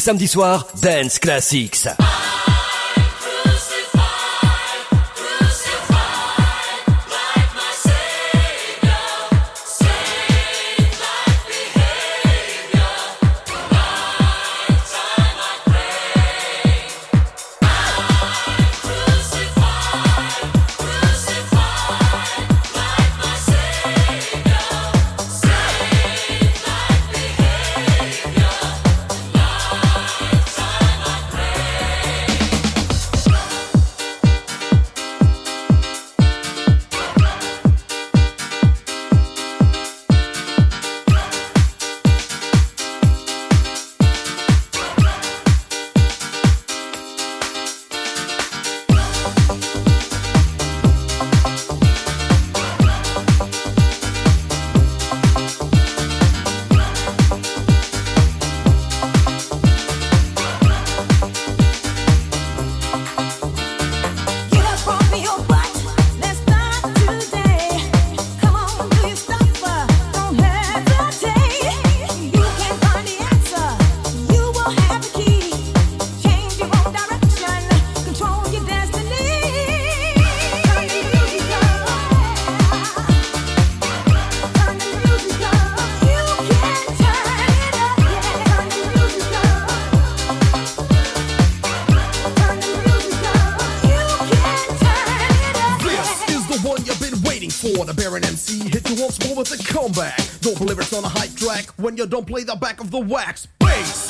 samedi soir, Dance Classics. when you don't play the back of the wax bass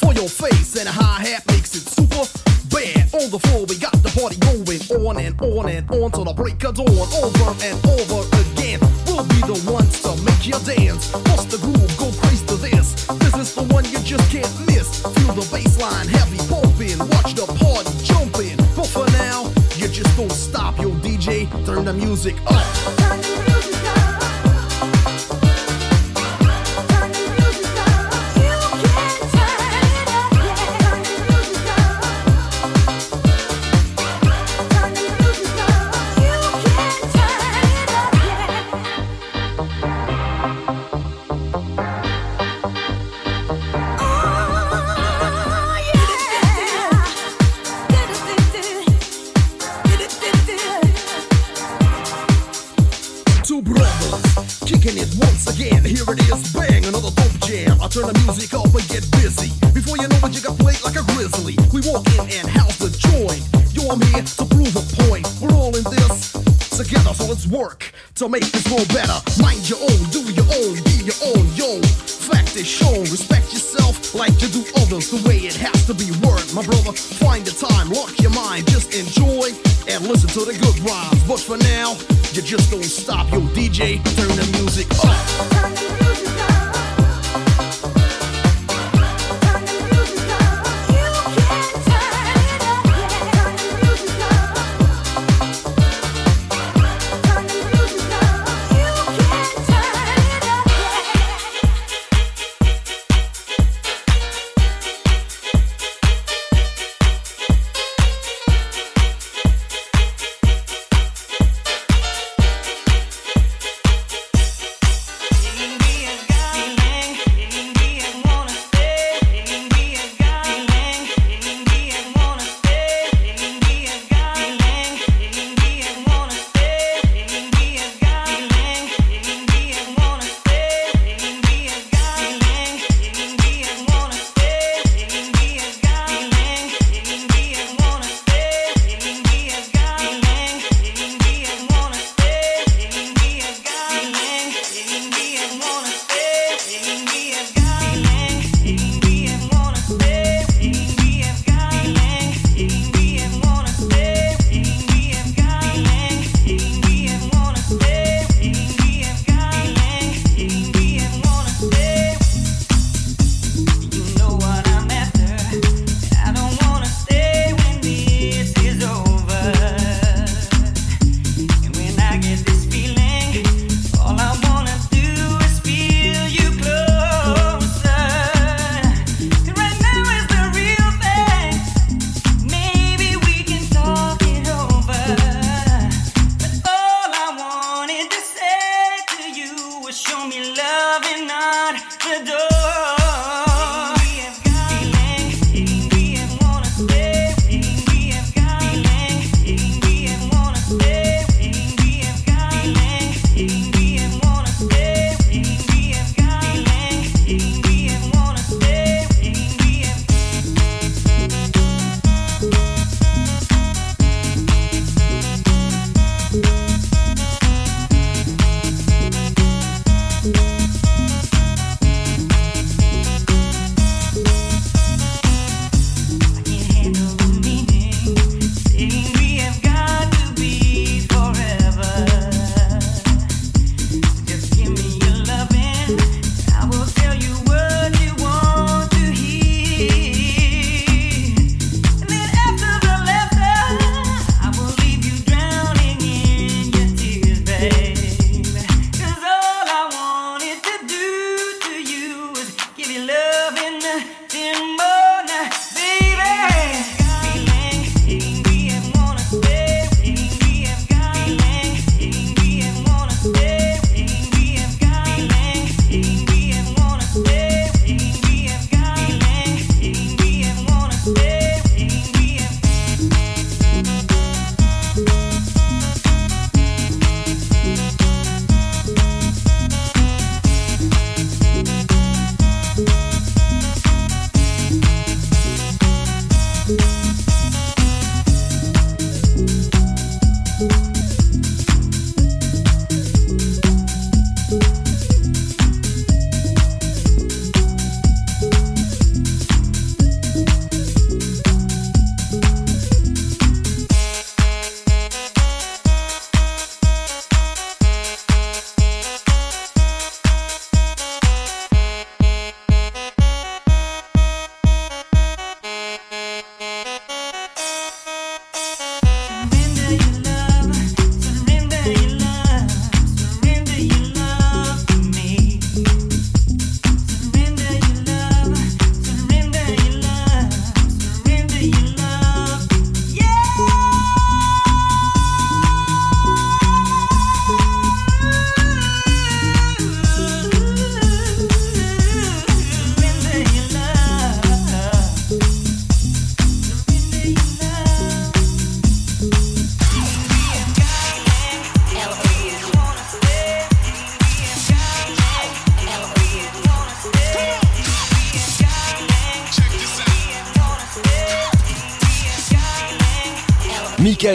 for your face and a hi hat makes it super bad. On the floor, we got the party going on and on and on till the break of dawn, over and over.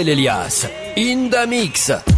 Elias. In the Mix.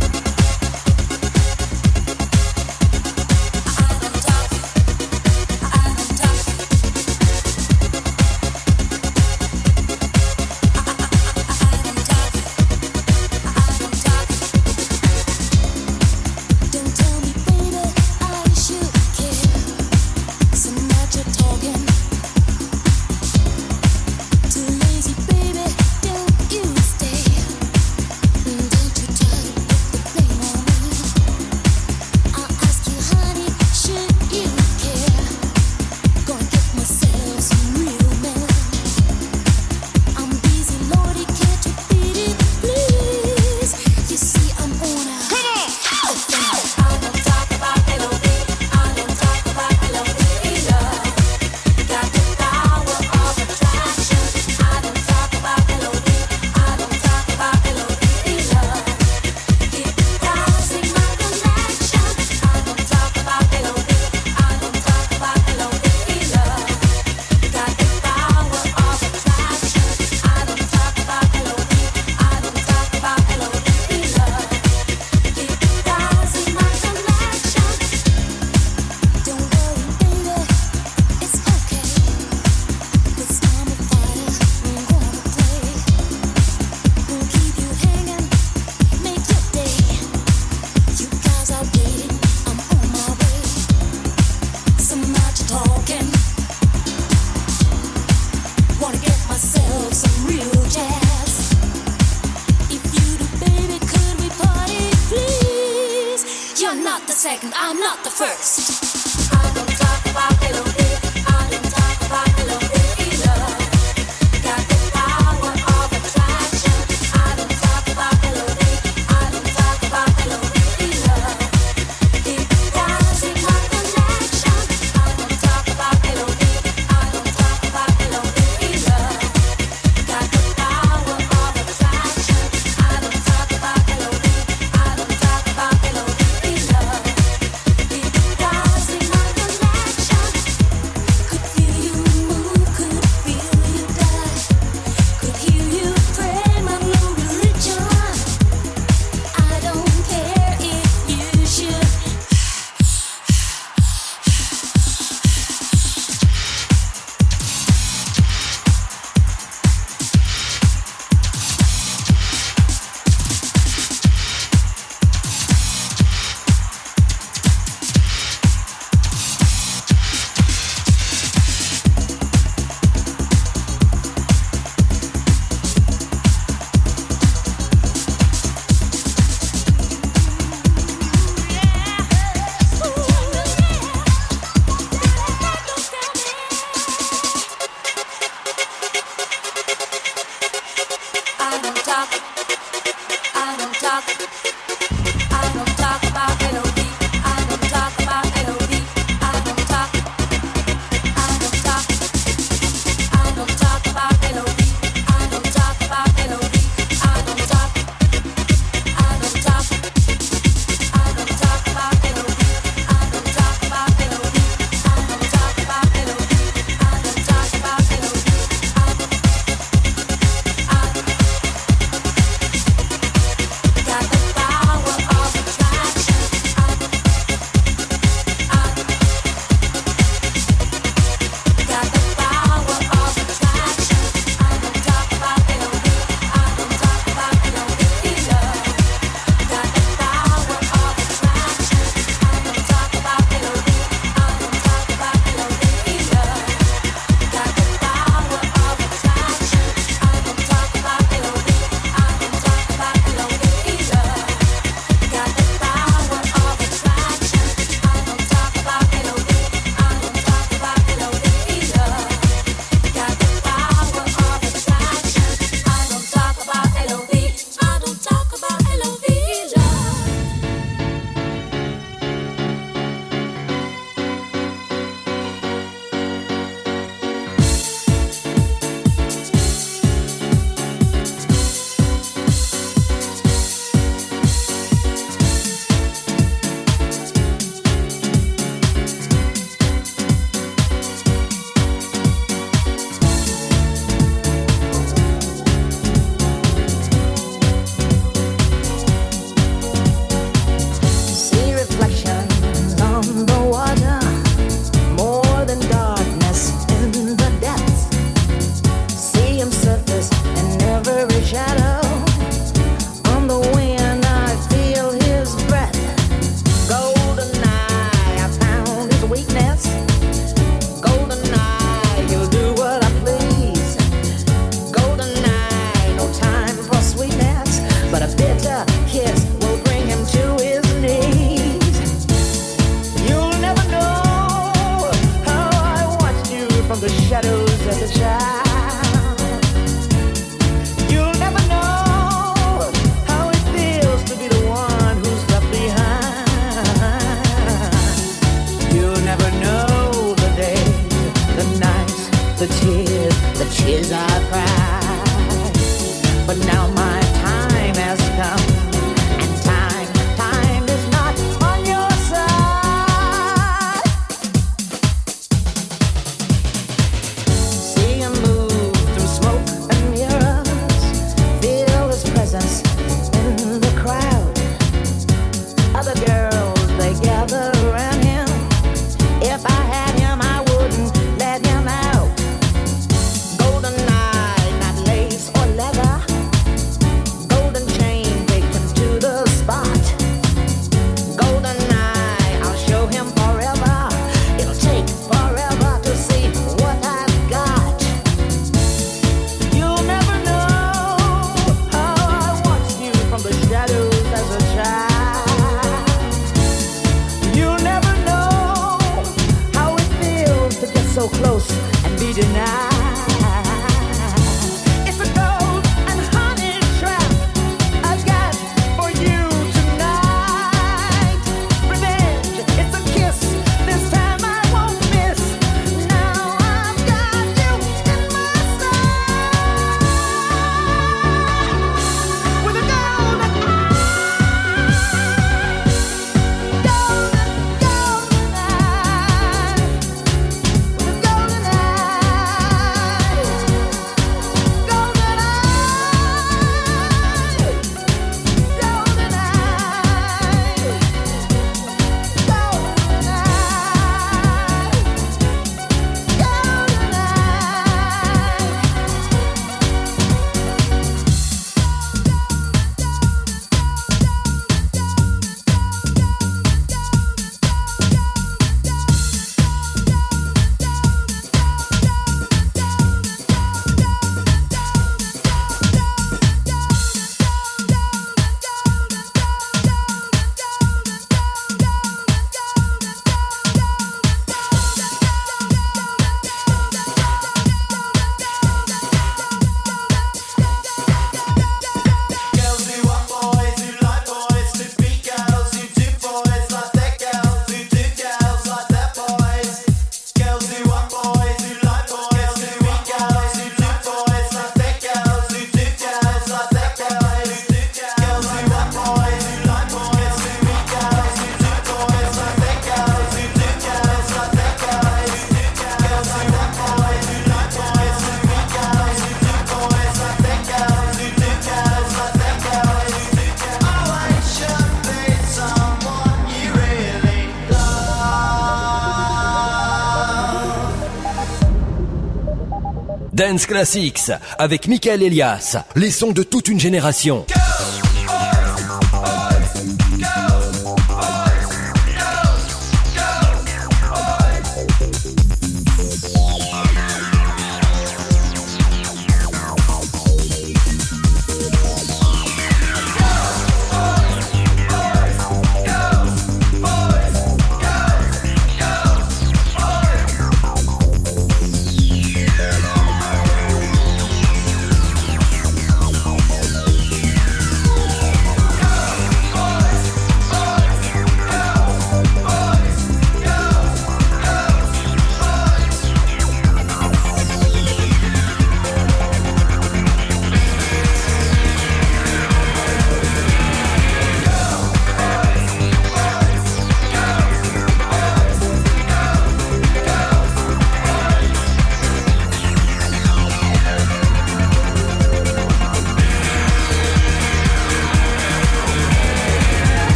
Classics avec Michael Elias, les sons de toute une génération.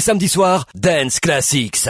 samedi soir, Dance Classics.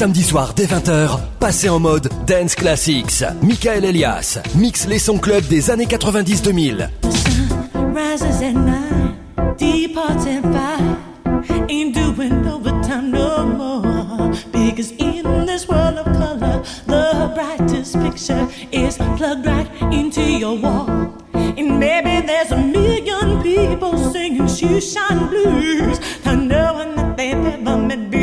samedi soir dès 20h, passez en mode Dance Classics. Michael Elias mix les sons club des années 90-2000. picture is plugged right into your wall and maybe there's a million people singing shoe shine blues and knowing that they've ever met before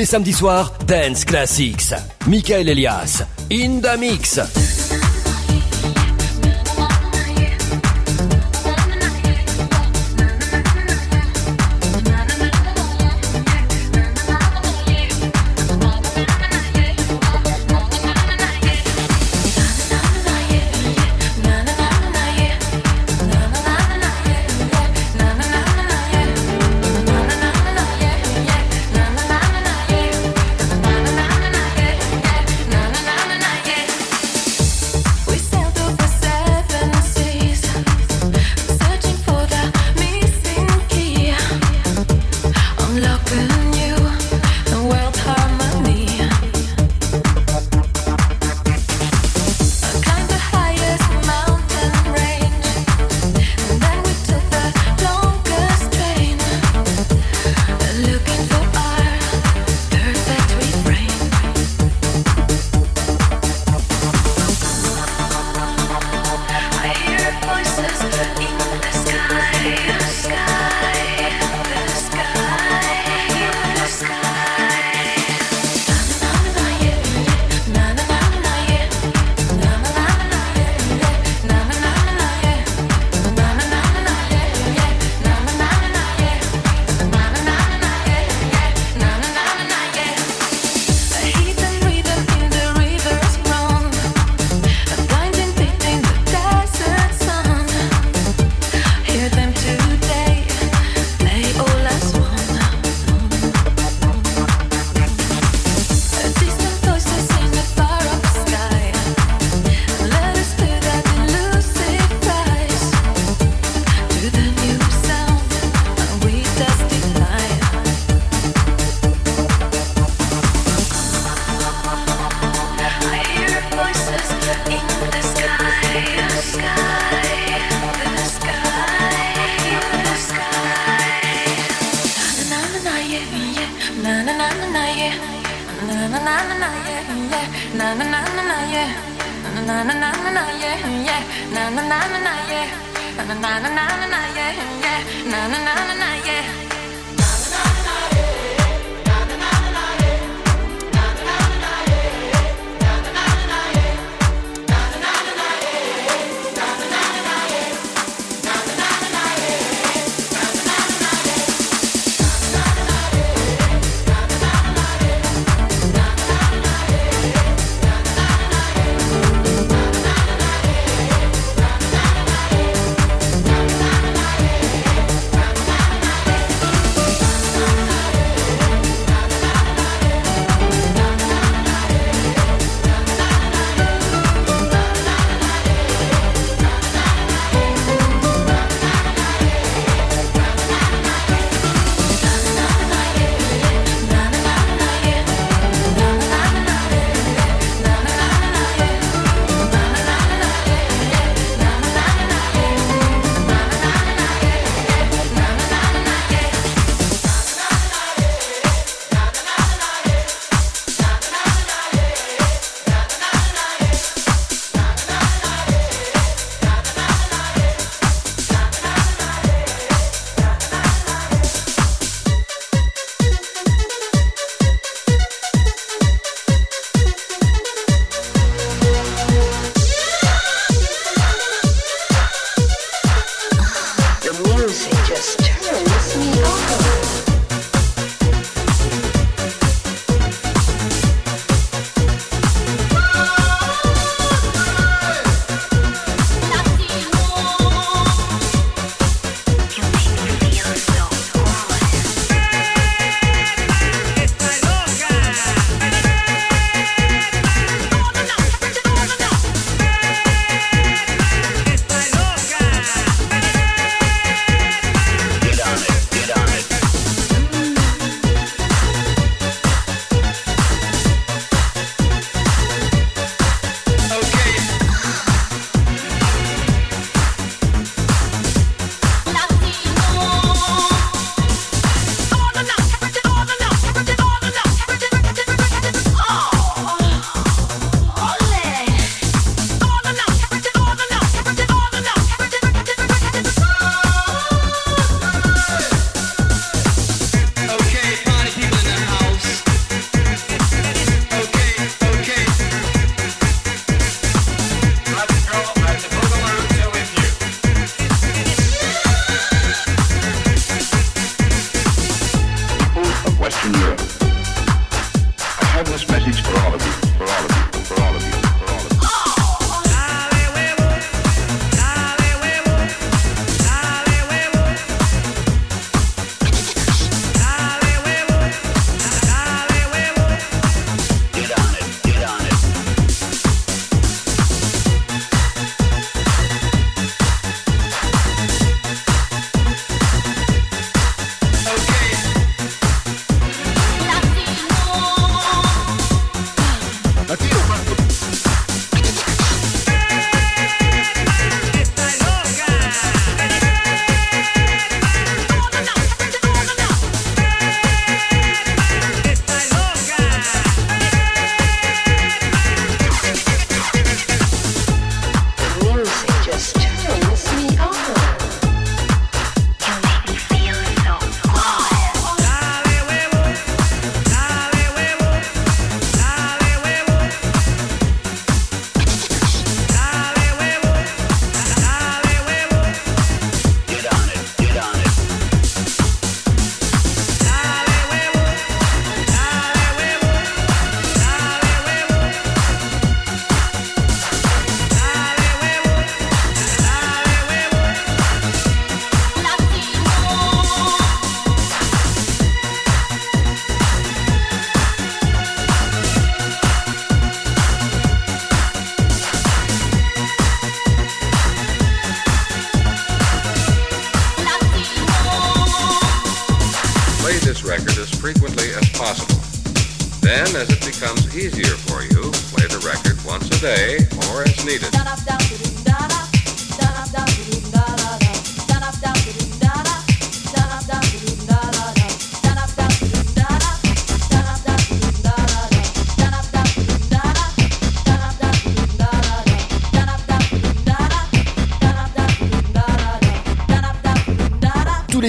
les samedis soirs, Dance Classics. Michael Elias, In Mix.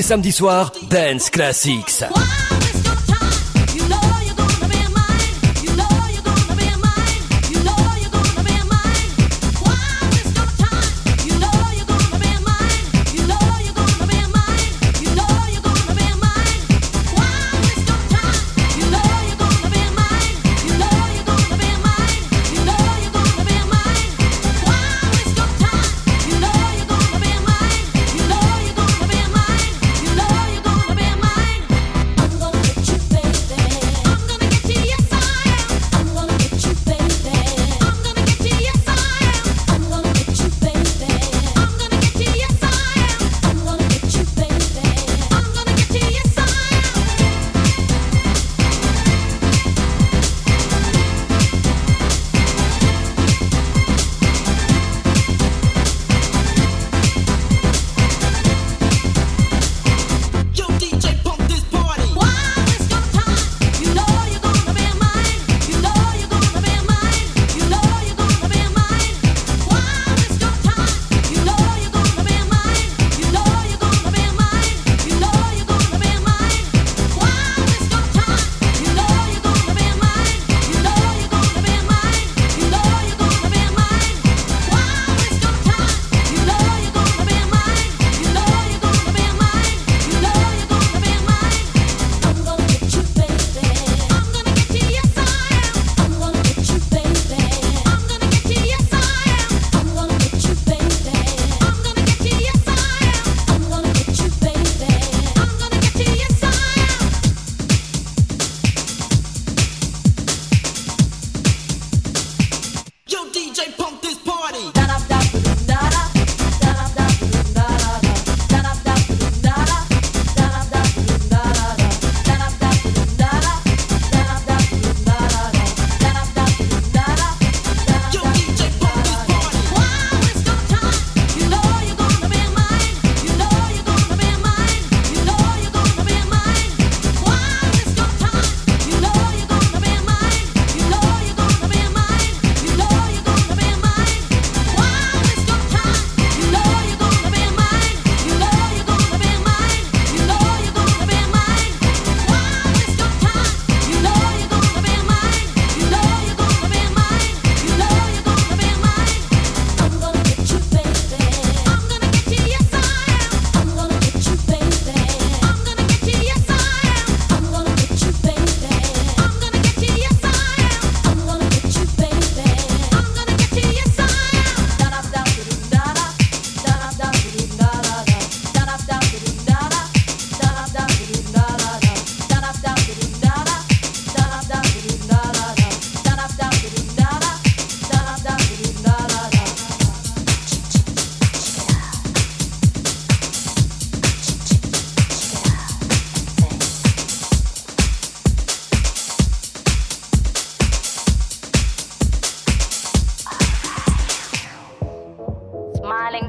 samedi soir, Dance Classics.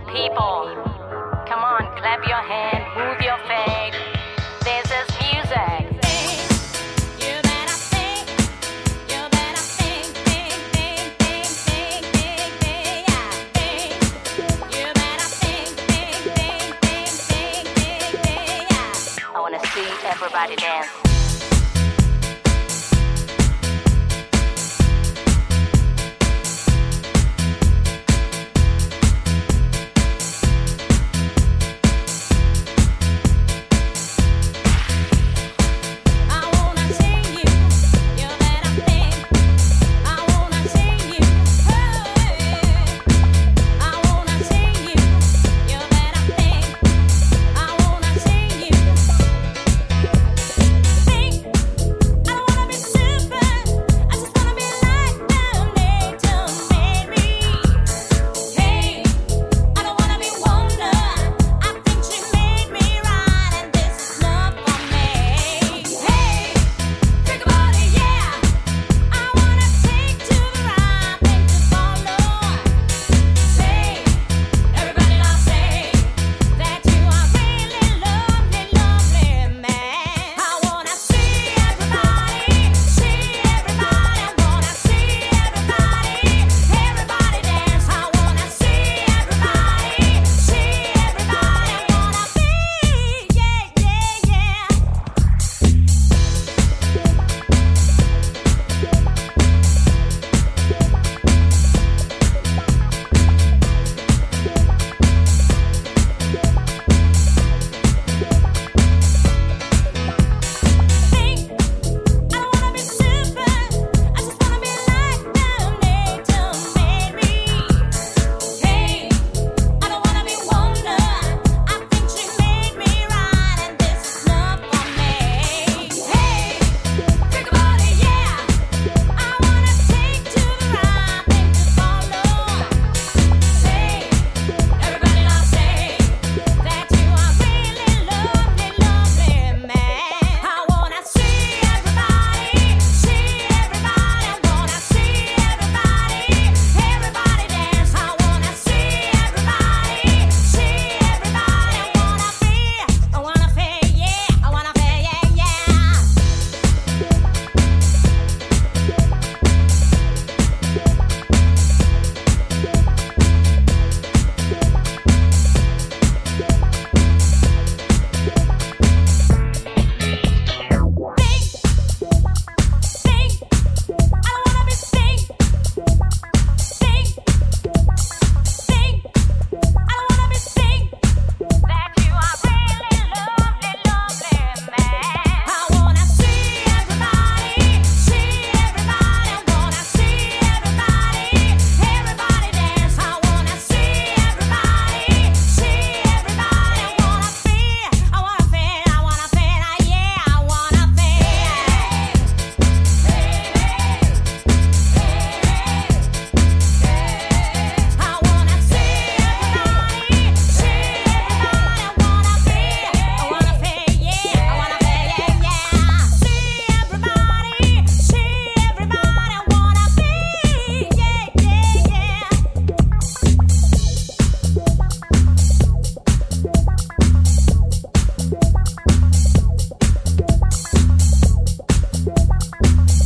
people. Come on, clap your hand, move your feet. This is music. Everybody dance.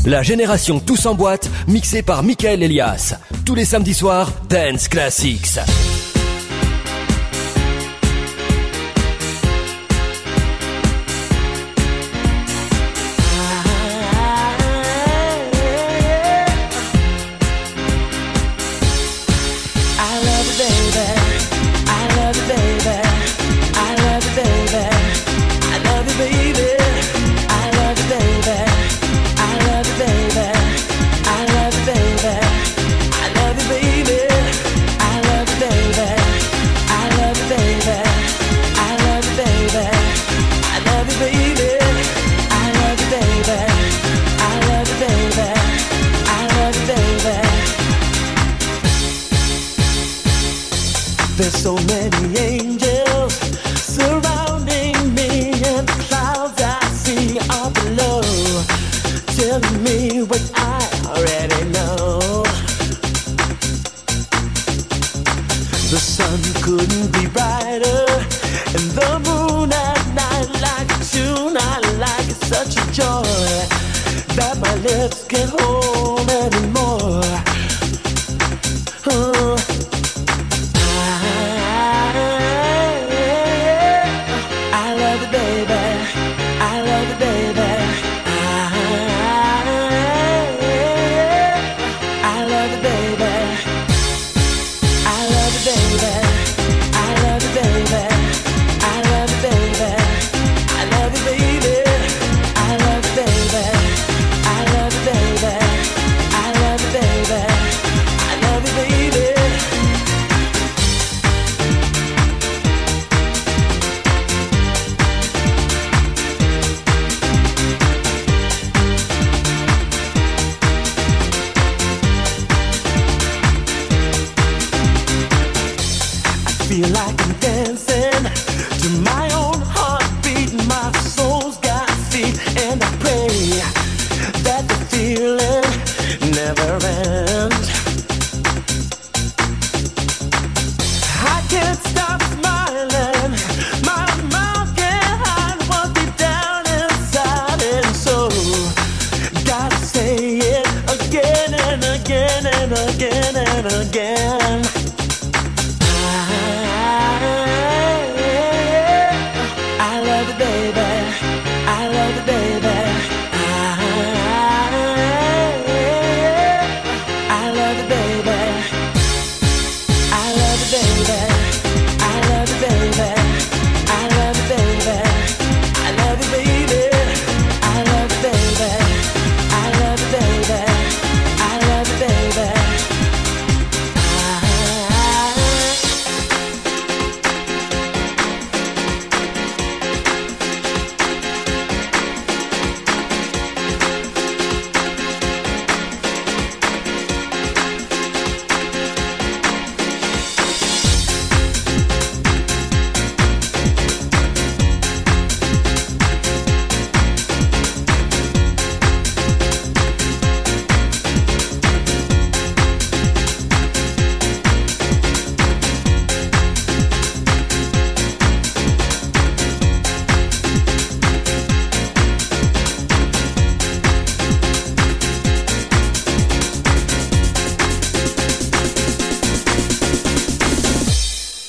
La génération tous en boîte, mixée par Michael Elias. Tous les samedis soirs, Dance Classics.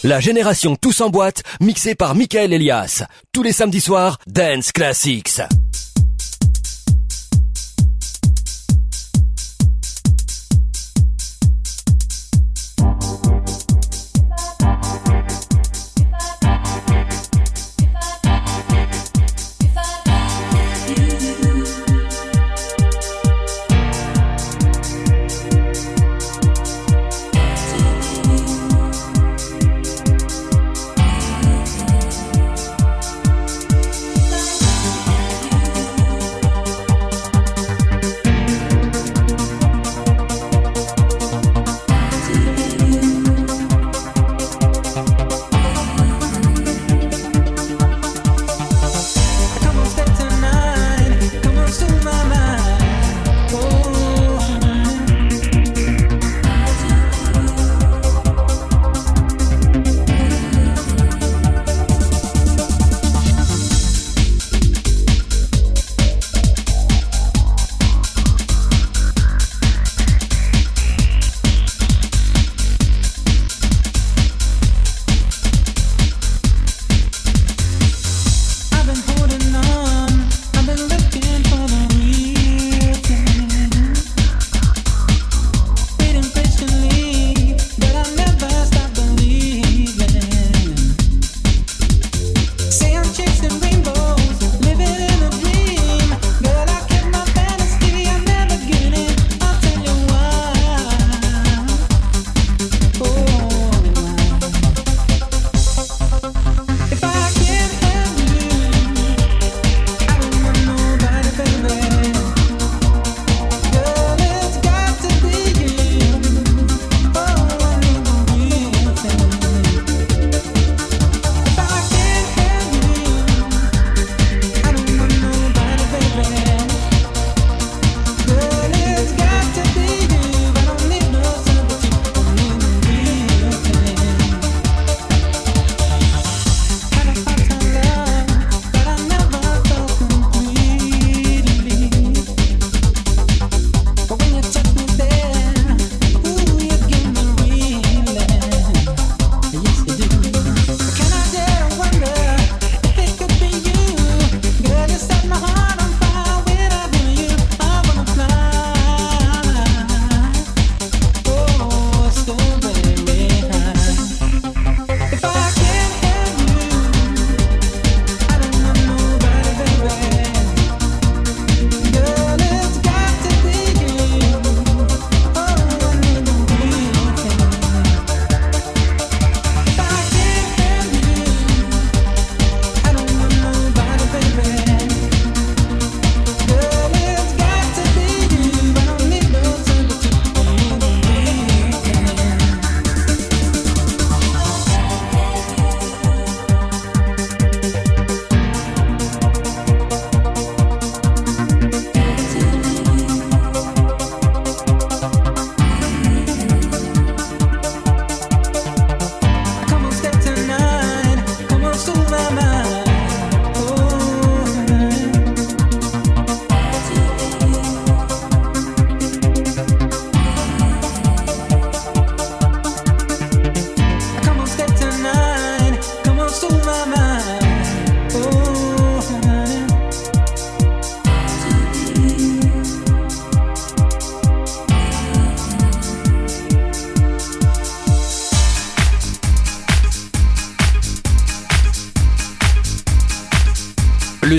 La génération tous en boîte, mixée par Michael Elias. Tous les samedis soirs, Dance Classics.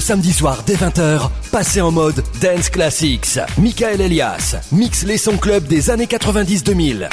samedi soir dès 20h, passez en mode Dance Classics. Michael Elias mix les sons club des années 90-2000.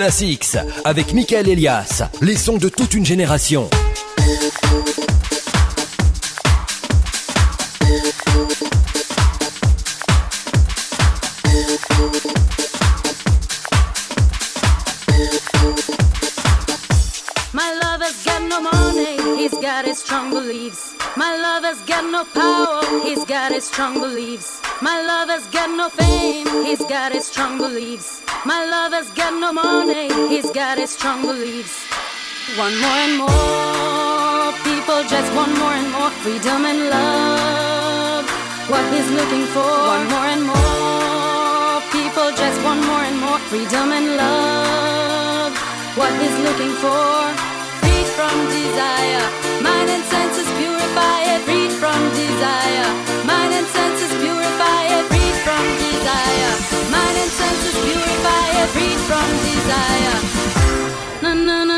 Classics avec Michael Elias, les sons de toute une génération. My love has got no money, he's got his strong beliefs. My love has got no power, he's got his strong beliefs. My love has got no fame, he's got his strong beliefs. lemonade. He's got his strong beliefs. One more and more people just want more and more freedom and love. What he's looking for. One more and more people just want more and more freedom and love. What he's looking for. Free from desire. Mind and senses purify it. Free from desire. Mind and senses purify it. Free from desire freed from desire. No, no, no.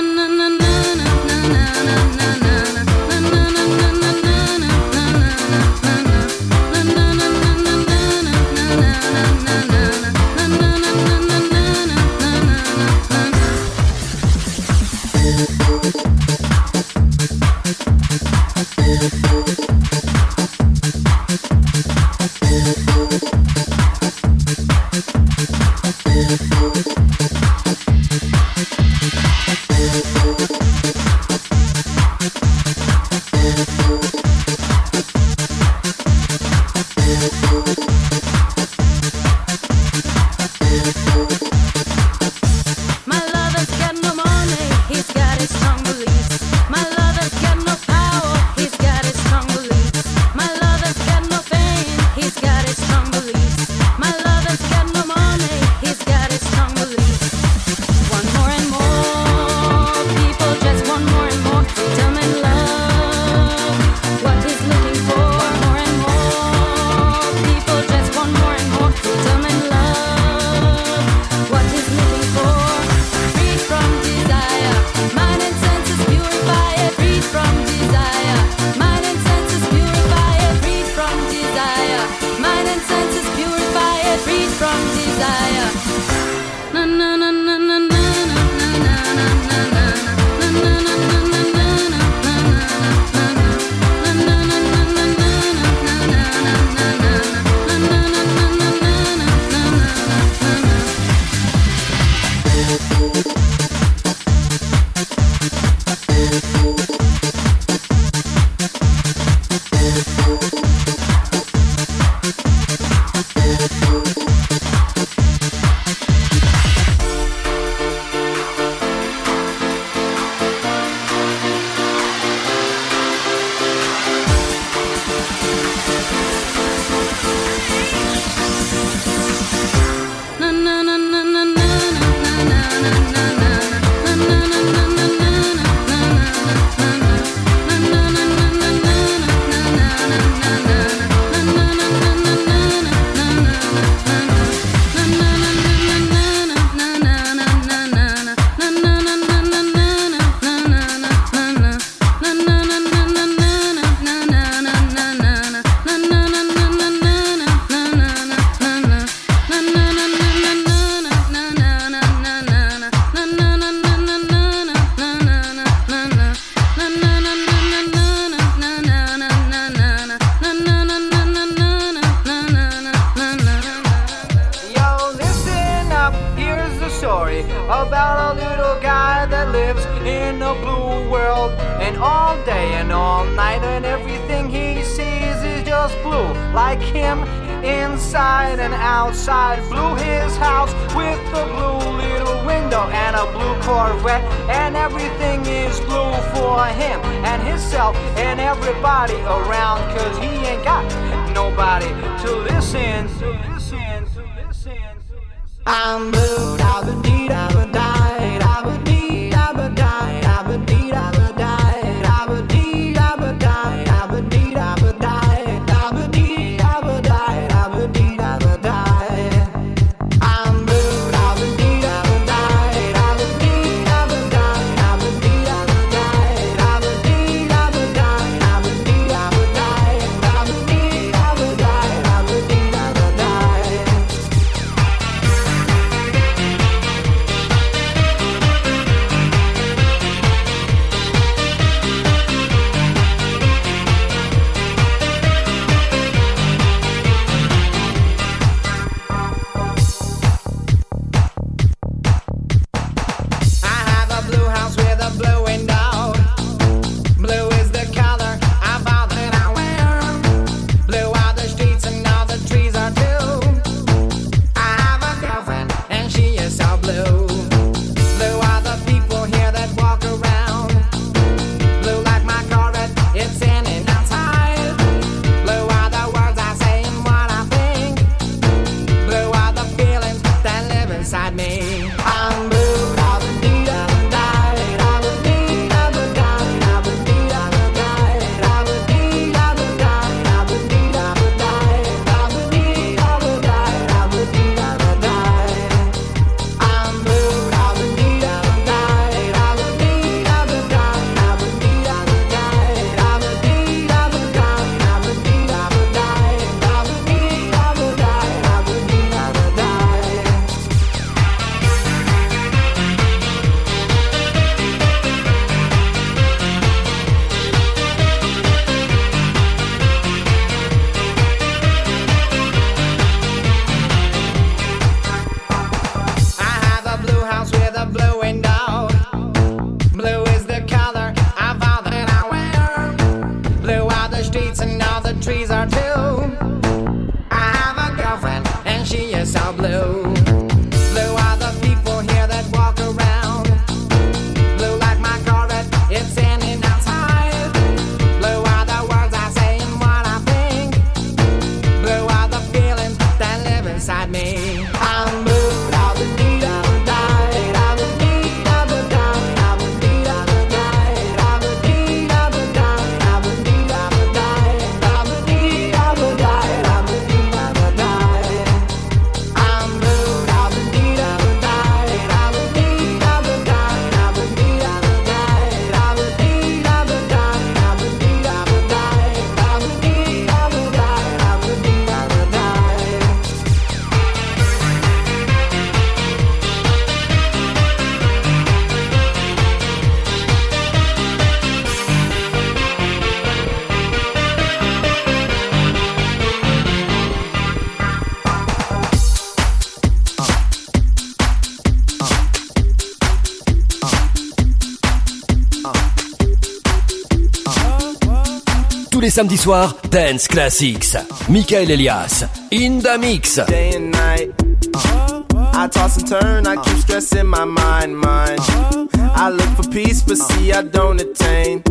Samedi soir, Dance Classics. Michael Elias, in the mix. Day and night. Uh-huh. I toss and turn, I keep stressing my mind, mind. Uh-huh. I look for peace, but uh-huh. see I don't attain.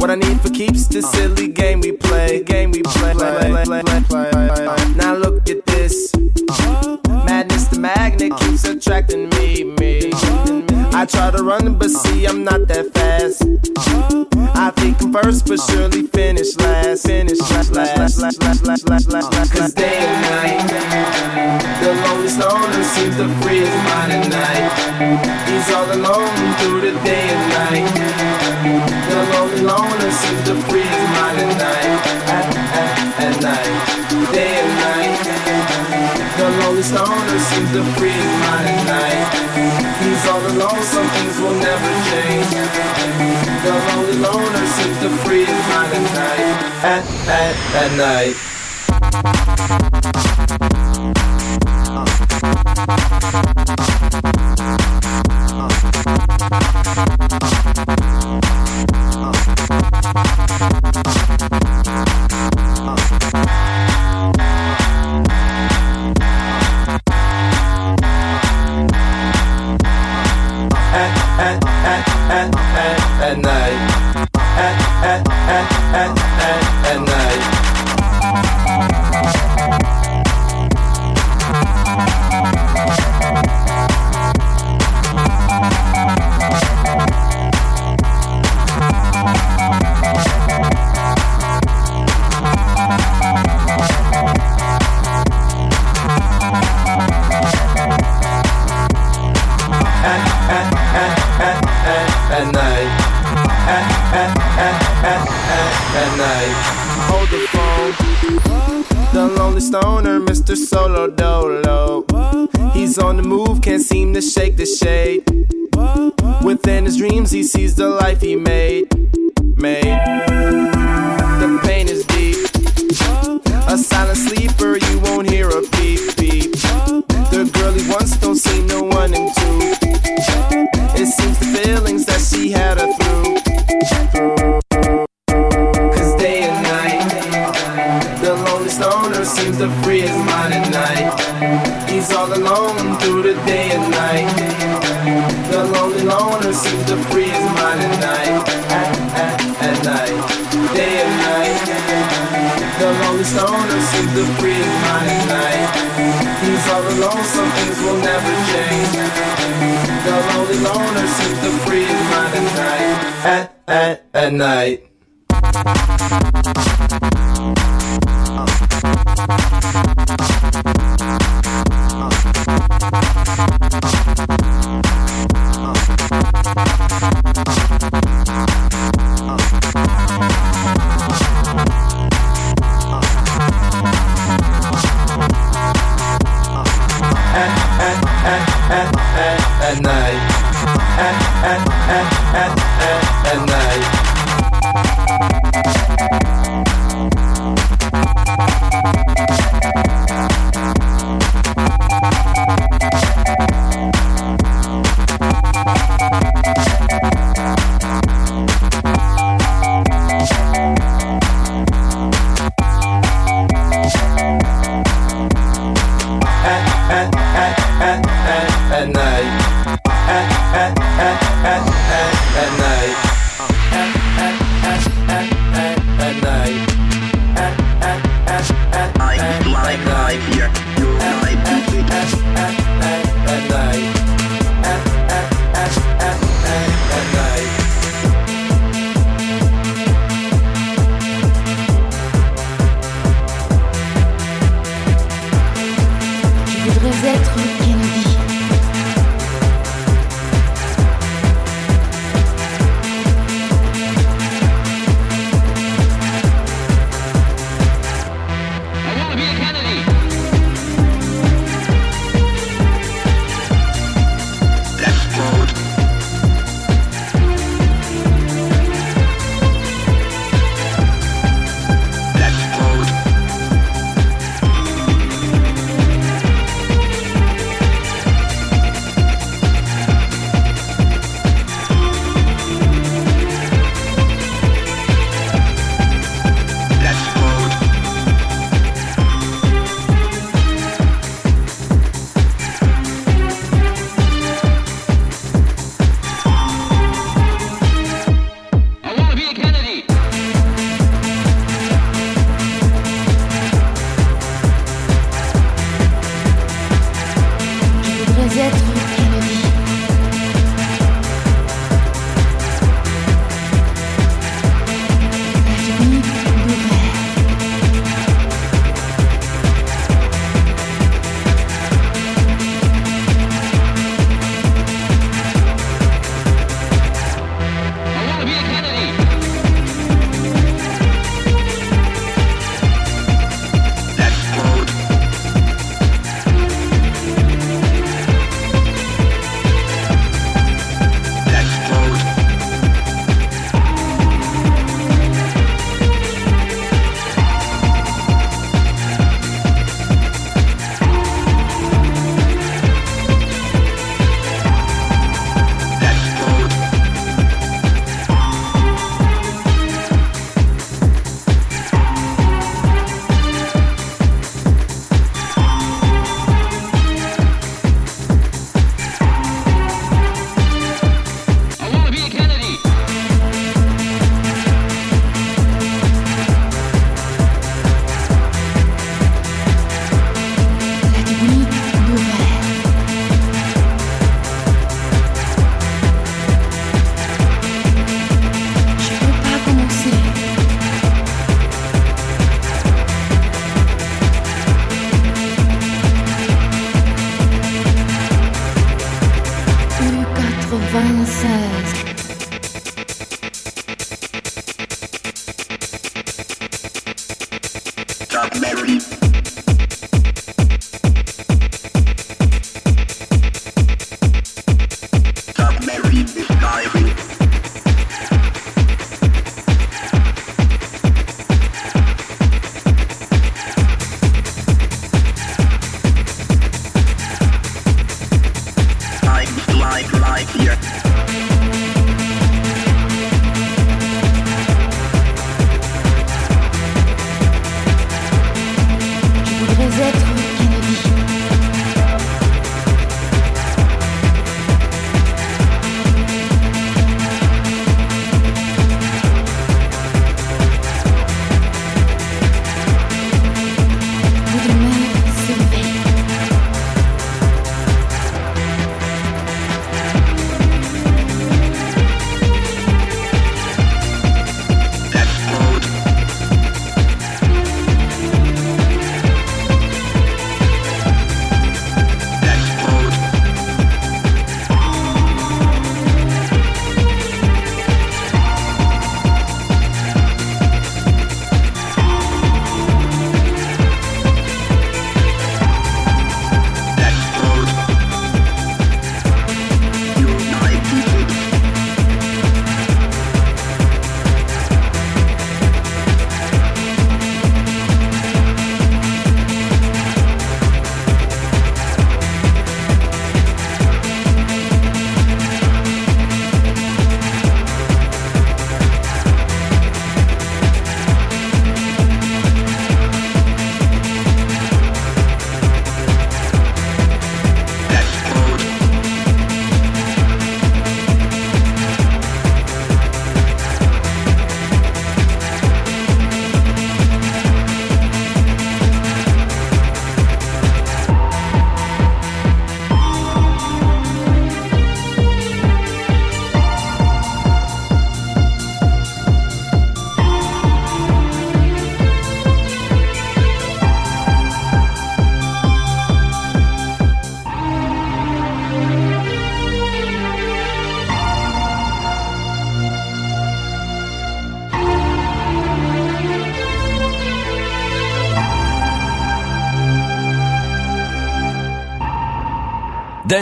What I need for keeps this silly game we play, game we play. play now look at this. Madness, the magnet keeps attracting me, me. I try to run, but see I'm not that fast. I think first, but surely finish last. Finish last, last, last, last, last, last, last, last. Cause day and night, the lonely loner seems to free his mind at night. He's all alone through the day and night. The lonely loner seems to free his mind at night. At, at, at night this loner seems to free my night. He's all alone, some things will never change. The lonely loner seems to free my night. At, at, at night.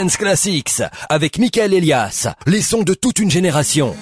Classics avec Michael Elias, les sons de toute une génération.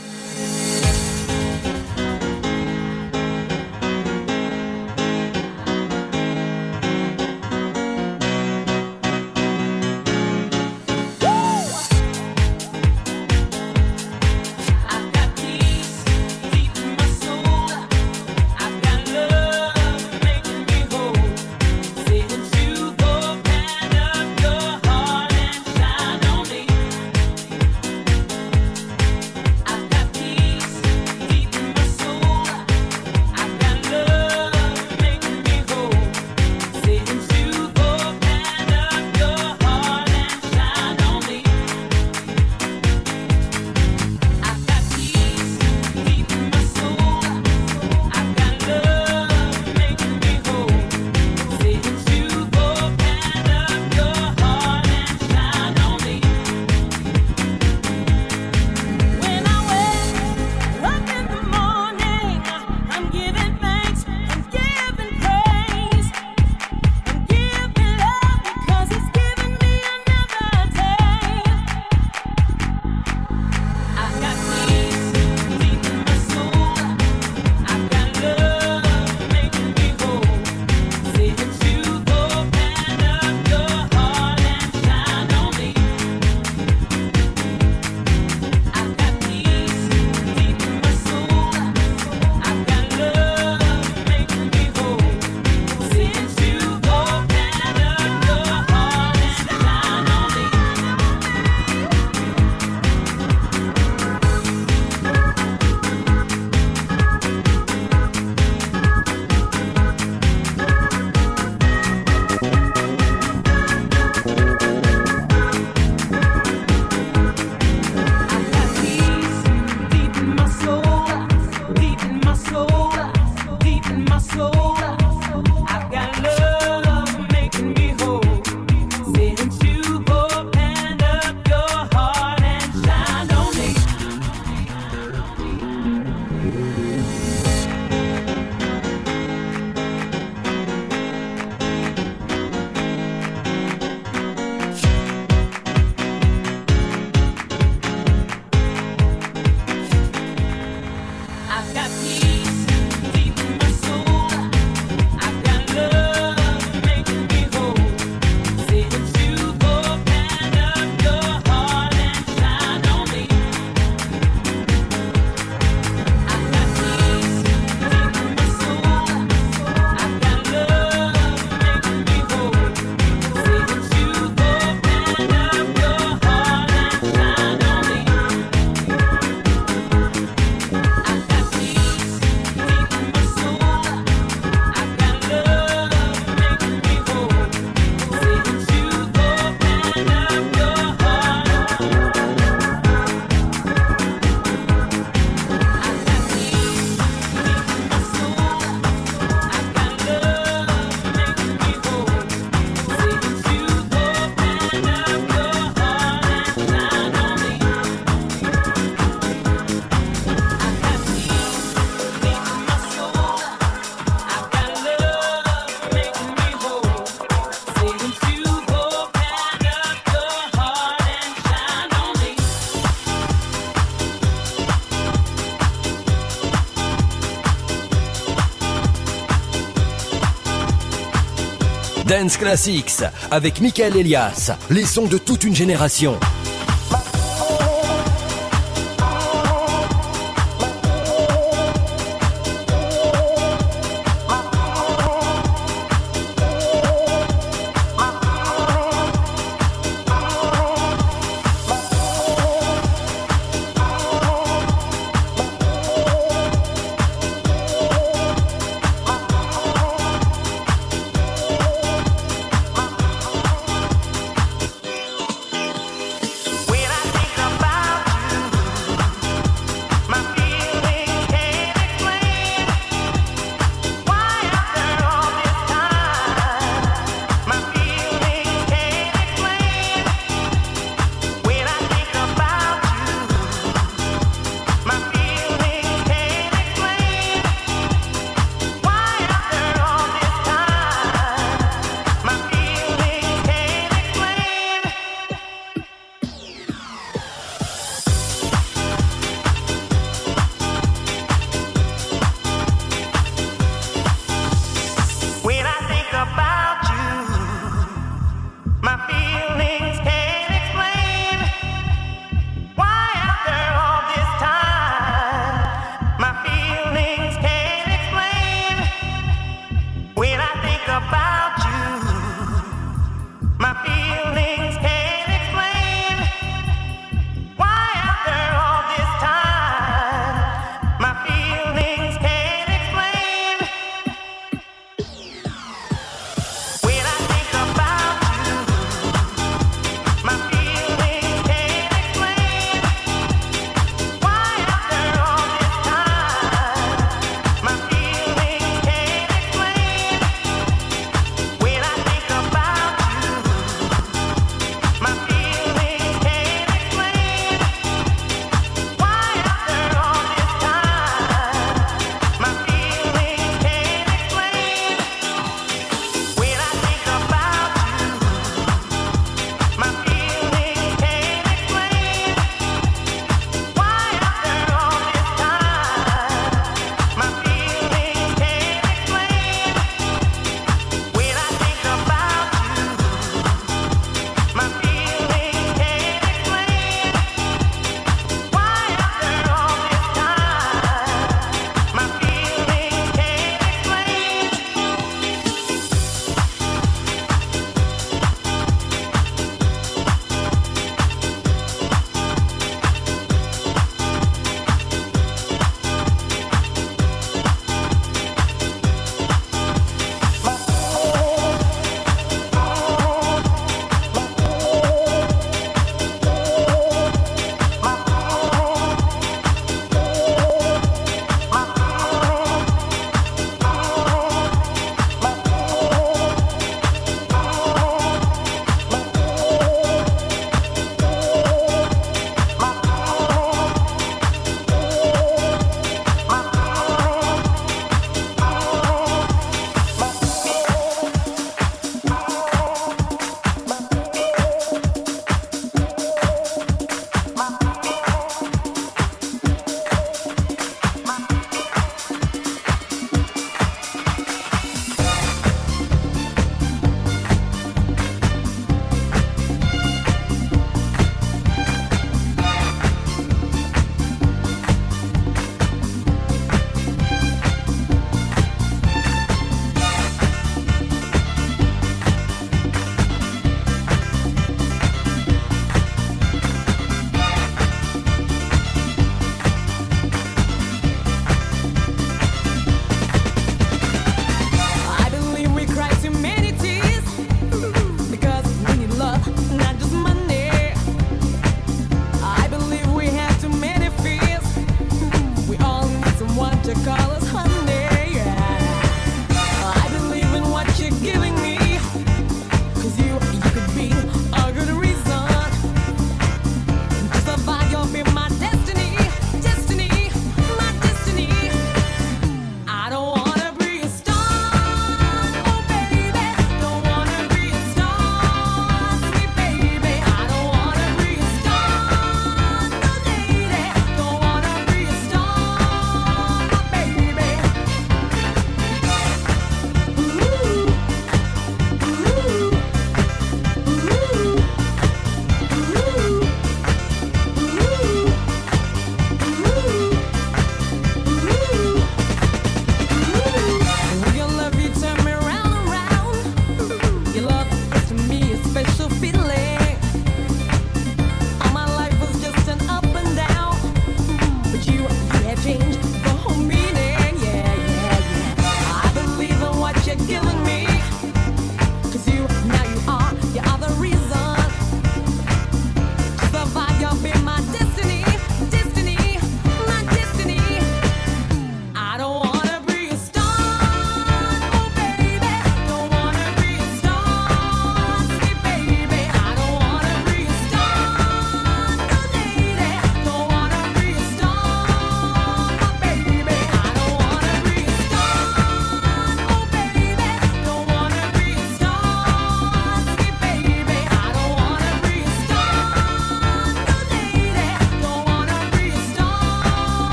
Classics avec Michael Elias, les sons de toute une génération.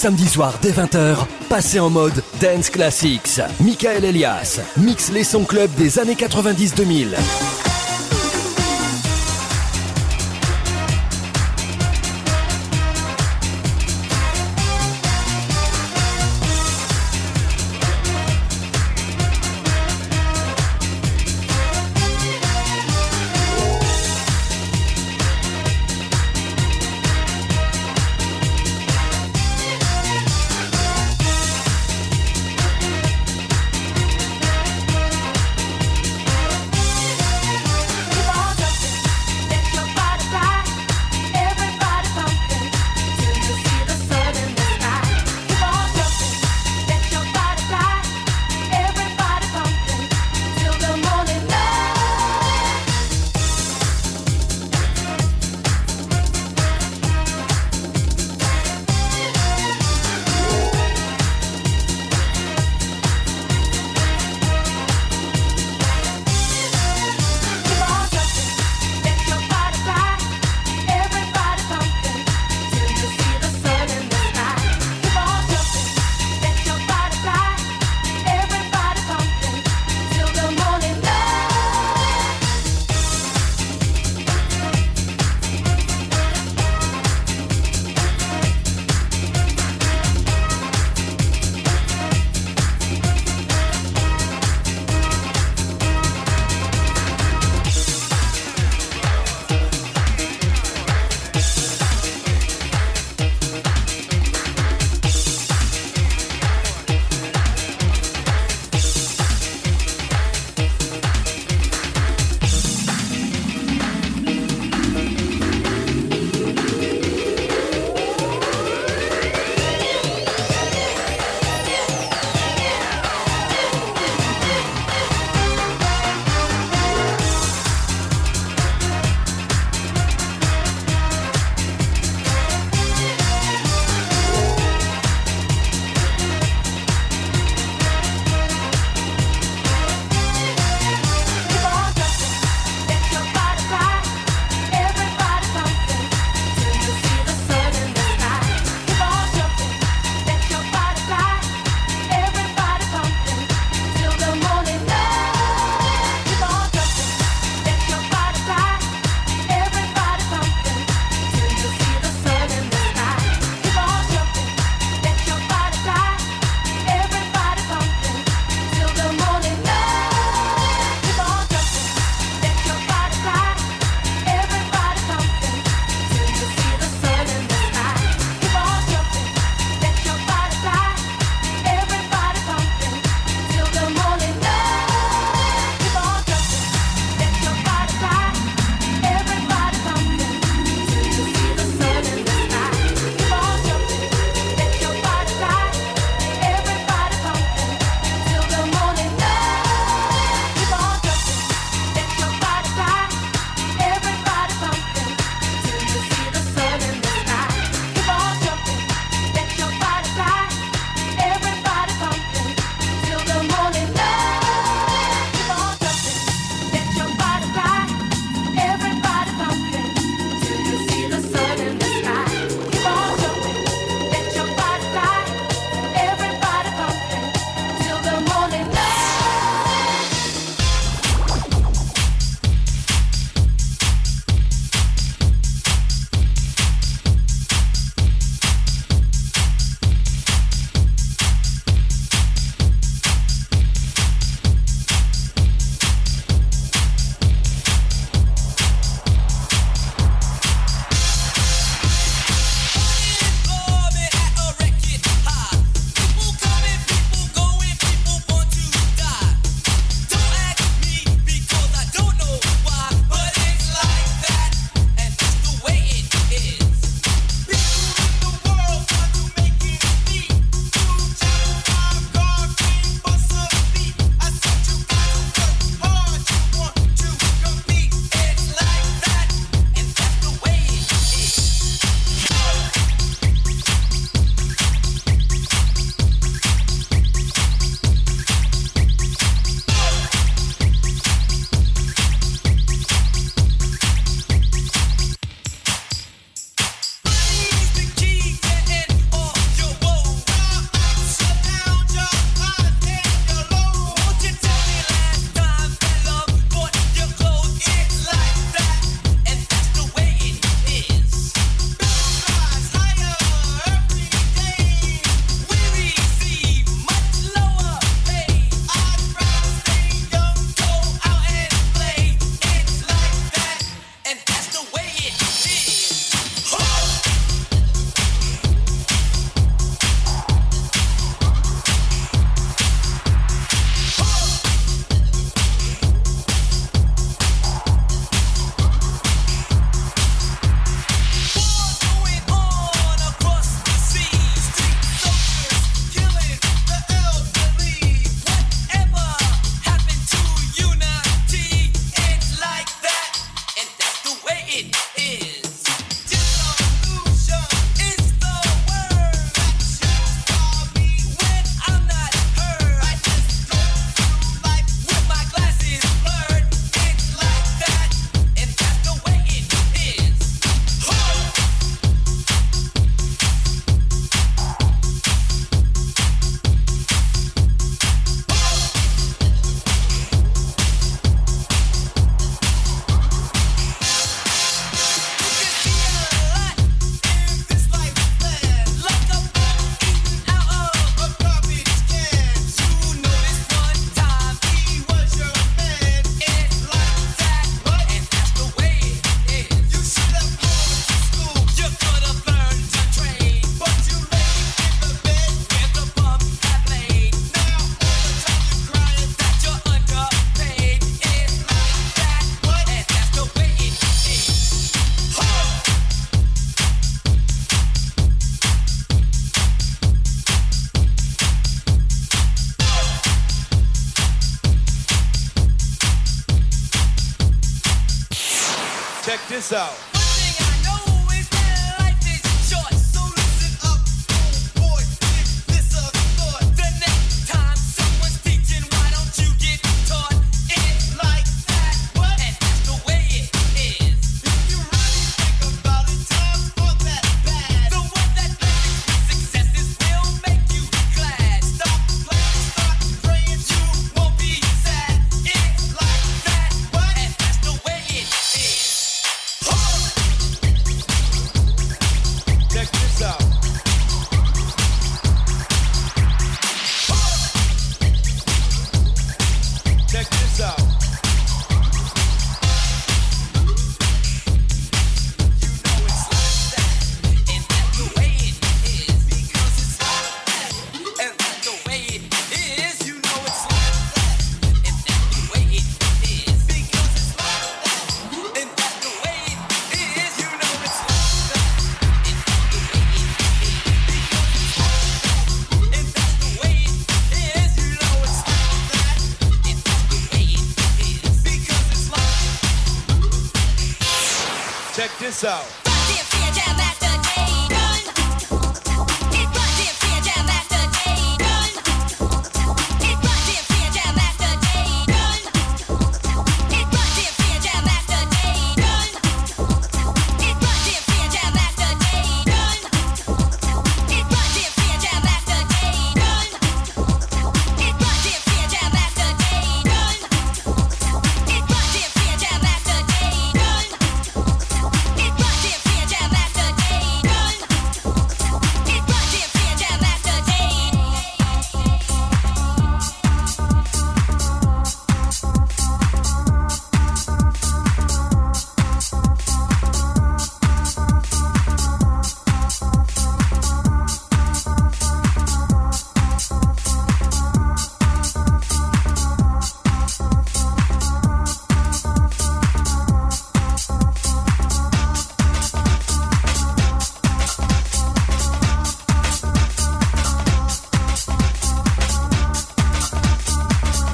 samedi soir dès 20h, passez en mode Dance Classics. Michael Elias Mix les sons club des années 90-2000.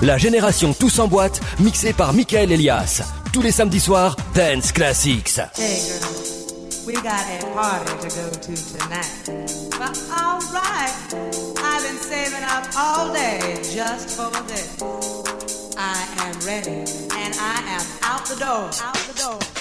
la génération Tous en boîte, mixée par Michael Elias. Tous les samedis soirs, Dance Classics. Hey girl, we got a party to go to tonight. But all right, I've been saving up all day just for this. I am ready and I am out the door, out the door.